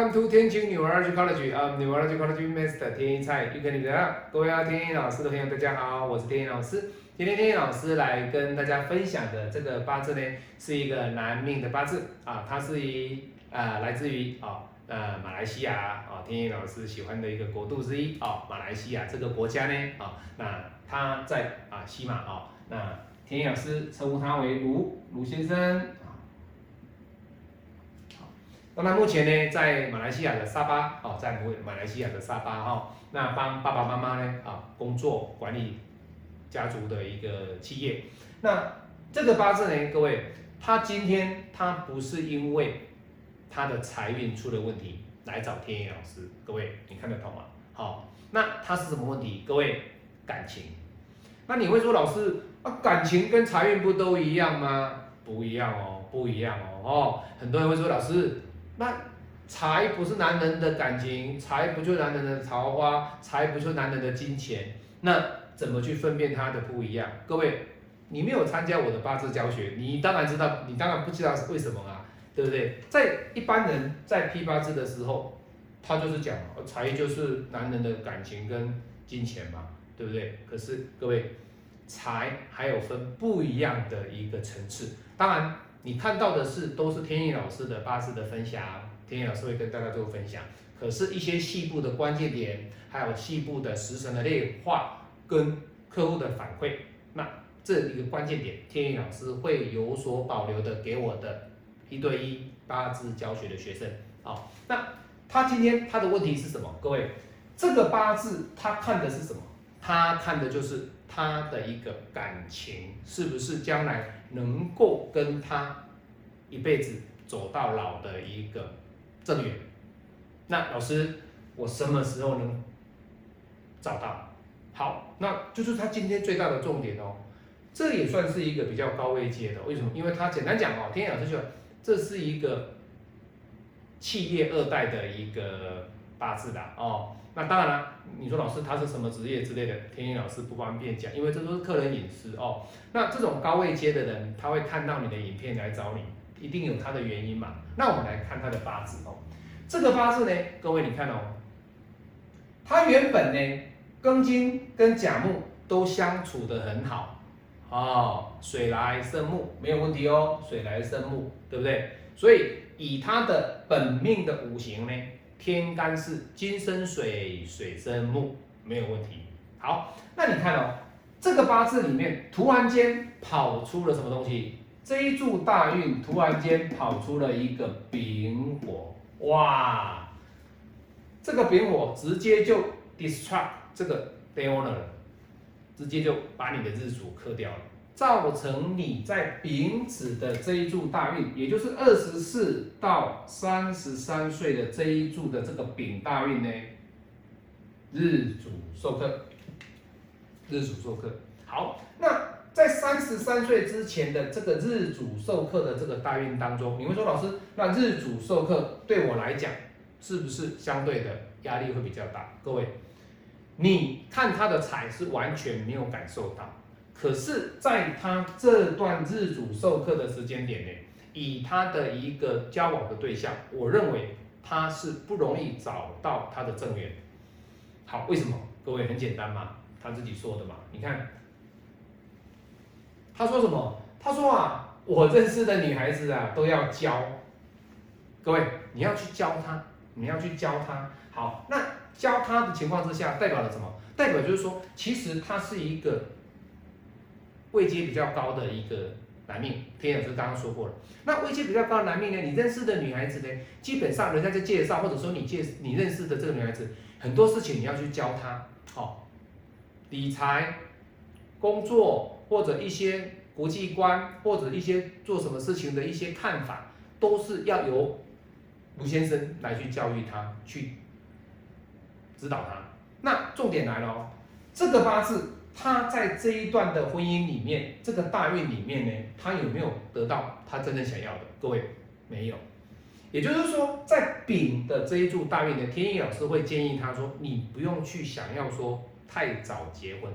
Welcome to 天晴 Neurology College，啊、um, Neurology College Master 天一菜又跟你们聊。各位啊，天一老师的朋友，大家好，我是天一老师。今天天一老师来跟大家分享的这个八字呢，是一个男命的八字啊，它是一啊、来自于啊呃马来西亚啊，天一老师喜欢的一个国度之一啊，马来西亚这个国家呢啊，那他在啊西马啊，那天一老师称呼他为卢卢先生。那他目前呢，在马来西亚的沙巴哦，在马来西亚的沙巴哈、哦，那帮爸爸妈妈呢啊工作管理家族的一个企业。那这个八字呢，各位，他今天他不是因为他的财运出了问题来找天野老师，各位你看得懂吗？好，那他是什么问题？各位感情。那你会说老师啊，感情跟财运不都一样吗？不一样哦，不一样哦哦，很多人会说老师。那财不是男人的感情，财不就男人的桃花，财不就男人的金钱？那怎么去分辨它的不一样？各位，你没有参加我的八字教学，你当然知道，你当然不知道是为什么啊，对不对？在一般人在批八字的时候，他就是讲财就是男人的感情跟金钱嘛，对不对？可是各位，财还有分不一样的一个层次，当然。你看到的是都是天意老师的八字的分享，天意老师会跟大家做分享。可是，一些细部的关键点，还有细部的时辰的变化跟客户的反馈，那这一个关键点，天意老师会有所保留的给我的一对一八字教学的学生。好，那他今天他的问题是什么？各位，这个八字他看的是什么？他看的就是他的一个感情是不是将来。能够跟他一辈子走到老的一个正缘，那老师，我什么时候能找到？好，那就是他今天最大的重点哦。这也算是一个比较高位阶的，为什么？因为他简单讲哦，天野老师说这是一个企业二代的一个八字的哦。那当然了，你说老师他是什么职业之类的，天意老师不方便讲，因为这都是客人隐私哦。那这种高位阶的人，他会看到你的影片来找你，一定有他的原因嘛。那我们来看他的八字哦。这个八字呢，各位你看哦，他原本呢庚金跟甲木都相处的很好哦，水来生木没有问题哦，水来生木，对不对？所以以他的本命的五行呢。天干是金生水，水生木，没有问题。好，那你看哦，这个八字里面突然间跑出了什么东西？这一柱大运突然间跑出了一个丙火，哇！这个丙火直接就 destruct 这个 day o n e r 直接就把你的日主克掉了。造成你在丙子的这一柱大运，也就是二十四到三十三岁的这一柱的这个丙大运呢，日主授课，日主授课。好，那在三十三岁之前的这个日主授课的这个大运当中，你会说老师，那日主授课对我来讲，是不是相对的压力会比较大？各位，你看他的财是完全没有感受到。可是，在他这段日主授课的时间点内，以他的一个交往的对象，我认为他是不容易找到他的正缘。好，为什么？各位很简单嘛，他自己说的嘛。你看，他说什么？他说啊，我认识的女孩子啊，都要教。各位，你要去教她，你要去教她。好，那教她的情况之下，代表了什么？代表就是说，其实他是一个。位阶比较高的一个男命，天老师刚刚说过了。那位阶比较高的男命呢？你认识的女孩子呢？基本上人家在介绍，或者说你介你认识的这个女孩子，很多事情你要去教她，好，理财、工作或者一些国际观，或者一些做什么事情的一些看法，都是要由卢先生来去教育她，去指导她。那重点来了哦，这个八字。他在这一段的婚姻里面，这个大运里面呢，他有没有得到他真正想要的？各位没有，也就是说，在丙的这一柱大运呢，天意老师会建议他说，你不用去想要说太早结婚。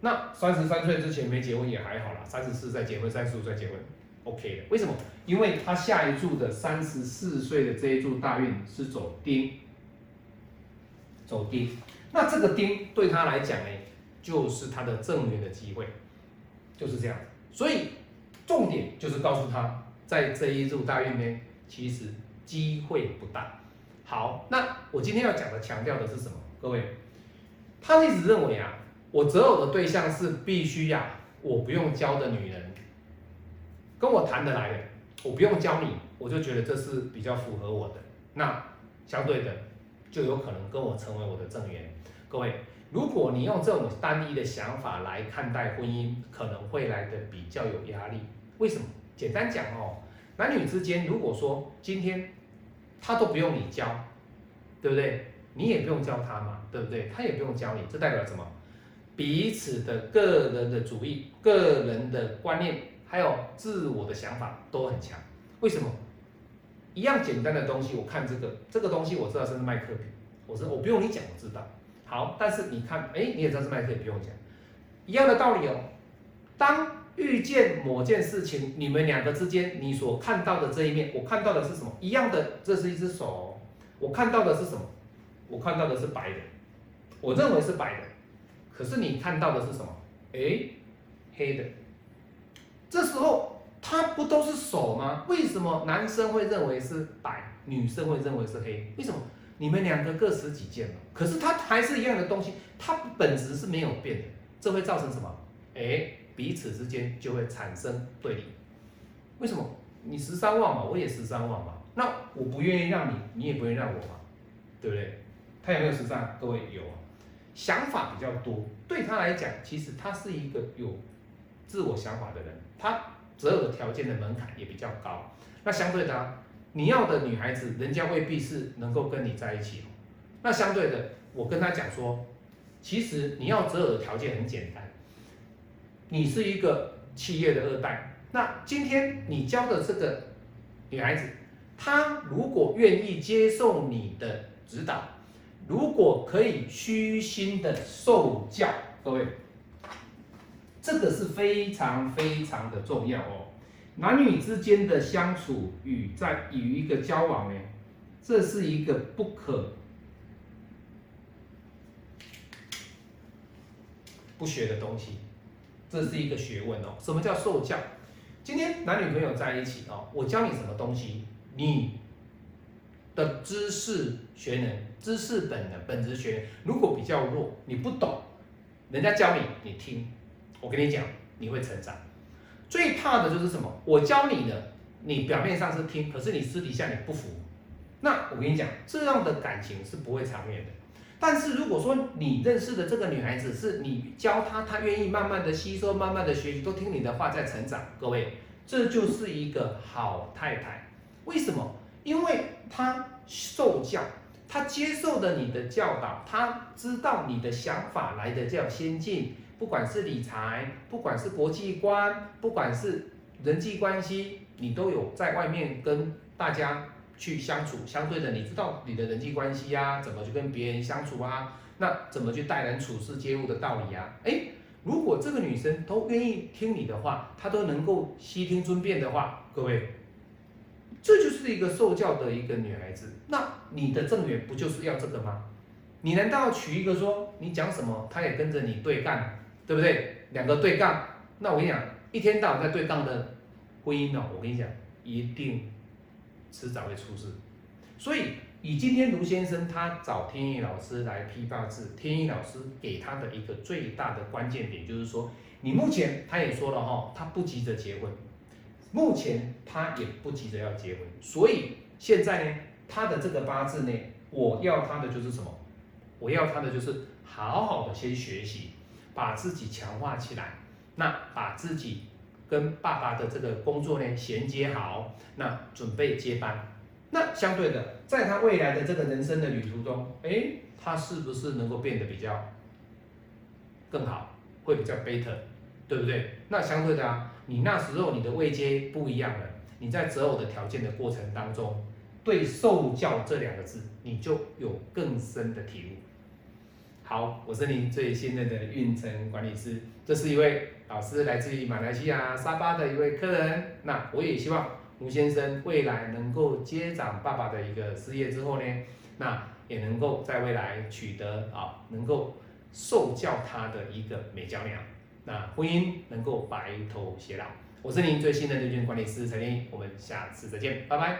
那三十三岁之前没结婚也还好啦，三十四再结婚，三十五再结婚 OK 的。为什么？因为他下一柱的三十四岁的这一柱大运是走丁，走丁。那这个丁对他来讲呢，就是他的正缘的机会，就是这样。所以重点就是告诉他，在这一柱大运呢，其实机会不大。好，那我今天要讲的强调的是什么？各位，他一直认为啊，我择偶的对象是必须呀，我不用教的女人，跟我谈得来的，我不用教你，我就觉得这是比较符合我的。那相对的，就有可能跟我成为我的正缘。各位，如果你用这种单一的想法来看待婚姻，可能会来的比较有压力。为什么？简单讲哦，男女之间，如果说今天。他都不用你教，对不对？你也不用教他嘛，对不对？他也不用教你，这代表什么？彼此的个人的主义、个人的观念，还有自我的想法都很强。为什么？一样简单的东西，我看这个这个东西，我知道是麦克笔，我说我不用你讲，我知道。好，但是你看，哎，你也知道是麦克也，不用讲，一样的道理哦。当遇见某件事情，你们两个之间，你所看到的这一面，我看到的是什么？一样的，这是一只手，我看到的是什么？我看到的是白的，我认为是白的，可是你看到的是什么？哎，黑的。这时候它不都是手吗？为什么男生会认为是白，女生会认为是黑？为什么？你们两个各持己见嘛。可是它还是一样的东西，它本质是没有变的，这会造成什么？哎。彼此之间就会产生对立，为什么？你十三万嘛，我也十三万嘛，那我不愿意让你，你也不愿意让我嘛，对不对？他有没有十三？各位有啊，想法比较多。对他来讲，其实他是一个有自我想法的人，他择偶条件的门槛也比较高。那相对的，你要的女孩子，人家未必是能够跟你在一起。那相对的，我跟他讲说，其实你要择偶条件很简单。你是一个企业的二代，那今天你教的这个女孩子，她如果愿意接受你的指导，如果可以虚心的受教，各位，这个是非常非常的重要哦。男女之间的相处与在与一个交往呢，这是一个不可不学的东西。这是一个学问哦。什么叫受教？今天男女朋友在一起哦，我教你什么东西，你的知识学能、知识本能、本质学，如果比较弱，你不懂，人家教你，你听，我跟你讲，你会成长。最怕的就是什么？我教你的，你表面上是听，可是你私底下你不服，那我跟你讲，这样的感情是不会长远的。但是如果说你认识的这个女孩子是你教她，她愿意慢慢的吸收，慢慢的学习，都听你的话在成长，各位，这就是一个好太太。为什么？因为她受教，她接受的你的教导，她知道你的想法来的较先进，不管是理财，不管是国际观，不管是人际关系，你都有在外面跟大家。去相处，相对的，你知道你的人际关系呀，怎么去跟别人相处啊？那怎么去待人处事、接物的道理啊？哎，如果这个女生都愿意听你的话，她都能够悉听尊便的话，各位，这就是一个受教的一个女孩子。那你的正缘不就是要这个吗？你难道娶一个说你讲什么，她也跟着你对干，对不对？两个对杠，那我跟你讲，一天到晚在对杠的婚姻呢，我跟你讲，一定。迟早会出事，所以以今天卢先生他找天意老师来批八字，天意老师给他的一个最大的关键点就是说，你目前他也说了哈，他不急着结婚，目前他也不急着要结婚，所以现在呢，他的这个八字呢，我要他的就是什么？我要他的就是好好的先学习，把自己强化起来，那把自己。跟爸爸的这个工作呢衔接好，那准备接班。那相对的，在他未来的这个人生的旅途中，哎，他是不是能够变得比较更好，会比较 better，对不对？那相对的啊，你那时候你的位阶不一样了，你在择偶的条件的过程当中，对受教这两个字，你就有更深的体悟。好，我是您最信任的运程管理师，这是一位。老师来自于马来西亚沙巴的一位客人。那我也希望吴先生未来能够接掌爸爸的一个事业之后呢，那也能够在未来取得啊，能够受教他的一个美娇娘，那婚姻能够白头偕老。我是您最信任的人群管理师陈林，我们下次再见，拜拜。